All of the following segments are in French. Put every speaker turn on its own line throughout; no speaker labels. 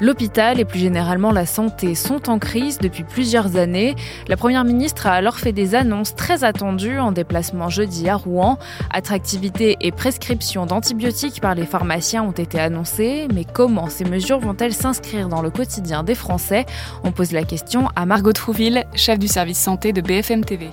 L'hôpital et plus généralement la santé sont en crise depuis plusieurs années. La Première ministre a alors fait des annonces très attendues en déplacement jeudi à Rouen. Attractivité et prescription d'antibiotiques par les pharmaciens ont été annoncées, mais comment ces mesures vont-elles s'inscrire dans le quotidien des Français? On pose la question à Margot Trouville, chef du service santé de BFM TV.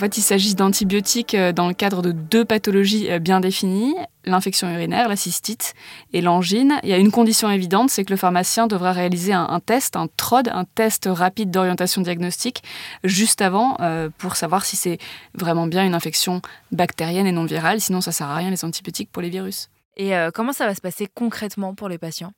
Fait, il s'agit d'antibiotiques euh, dans le cadre de deux pathologies euh, bien définies, l'infection urinaire, la cystite et l'angine. Il y a une condition évidente, c'est que le pharmacien devra réaliser un, test, un TROD, un test rapide d'orientation diagnostique, juste avant euh, pour savoir si c'est vraiment bien une infection bactérienne et non virale. Sinon, ça sert à rien les antibiotiques pour les virus. Et comment ça va se passer concrètement pour les patients?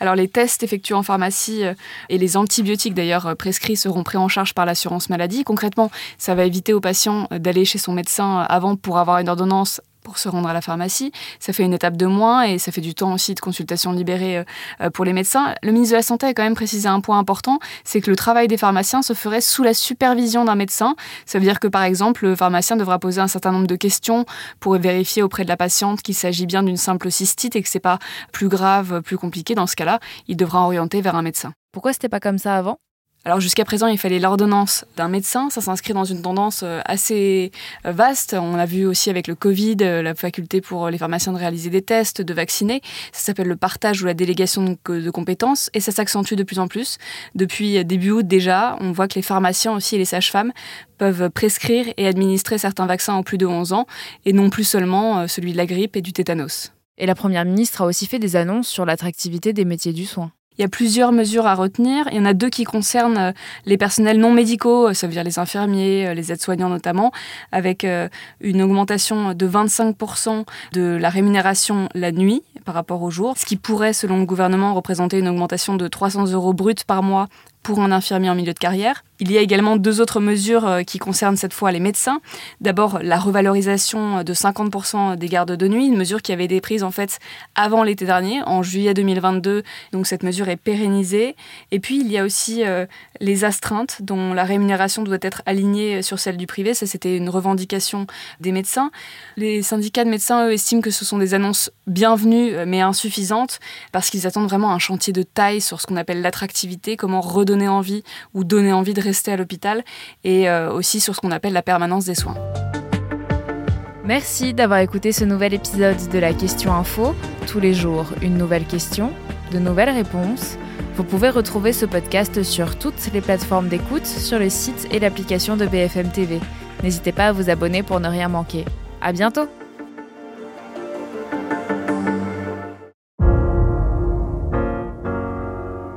Alors les tests effectués en pharmacie euh, et les antibiotiques d'ailleurs euh, prescrits seront pris en charge par l'assurance maladie. Concrètement, ça va éviter aux patients euh, d'aller chez son médecin avant pour avoir une ordonnance pour se rendre à la pharmacie. Ça fait une étape de moins et ça fait du temps aussi de consultation libérée euh, euh, pour les médecins. Le ministre de la Santé a quand même précisé un point important, c'est que le travail des pharmaciens se ferait sous la supervision d'un médecin. Ça veut dire que par exemple, le pharmacien devra poser un certain nombre de questions pour vérifier auprès de la patiente qu'il s'agit bien d'une simple cystite et que c'est pas plus grave, plus compliqué. Dans ce cas-là, il devra orienter vers un médecin. Pourquoi c'était pas comme ça avant? Alors jusqu'à présent, il fallait l'ordonnance d'un médecin. Ça s'inscrit dans une tendance euh, assez euh, vaste. On l'a vu aussi avec le Covid, euh, la faculté pour les pharmaciens de réaliser des tests, de vacciner. Ça s'appelle le partage ou la délégation de compétences et ça s'accentue de plus en plus. Depuis début août déjà, on voit que les pharmaciens aussi et les sages-femmes peuvent prescrire et administrer certains vaccins en plus de 11 ans et non plus seulement celui de la grippe et du tétanos. Et la Première ministre a aussi fait des annonces sur l'attractivité des métiers du soin. Il y a plusieurs mesures à retenir. Il y en a deux qui concernent euh, les personnels non médicaux, euh, ça veut dire les infirmiers, euh, les aides-soignants notamment, avec une augmentation de 25% de la rémunération la nuit par rapport au jour, ce qui pourrait, selon le gouvernement, représenter une augmentation de 300 euros bruts par mois pour un infirmier en milieu de carrière. Il y a également deux autres mesures euh, qui concernent cette fois les médecins. D'abord, la revalorisation de 50% des gardes de nuit, une mesure qui avait été prise en fait avant l'été dernier, en juillet 2022. Donc cette mesure est pérennisée. Et puis il y a aussi euh, les astreintes, dont la rémunération doit être alignée sur celle du privé. Ça, c'était une revendication des médecins. Les syndicats de médecins, eux, estiment que ce sont des annonces bienvenues mais insuffisantes parce qu'ils attendent vraiment un chantier de taille sur ce qu'on appelle l'attractivité, comment redonner donner envie ou donner envie de rester à l'hôpital et euh, aussi sur ce qu'on appelle la permanence des soins. Merci d'avoir écouté ce nouvel épisode de la Question Info. Tous les jours, une nouvelle question, de nouvelles réponses. Vous pouvez retrouver ce podcast sur toutes les plateformes d'écoute, sur le site et l'application de BFM TV. N'hésitez pas à vous abonner pour ne rien manquer. À bientôt!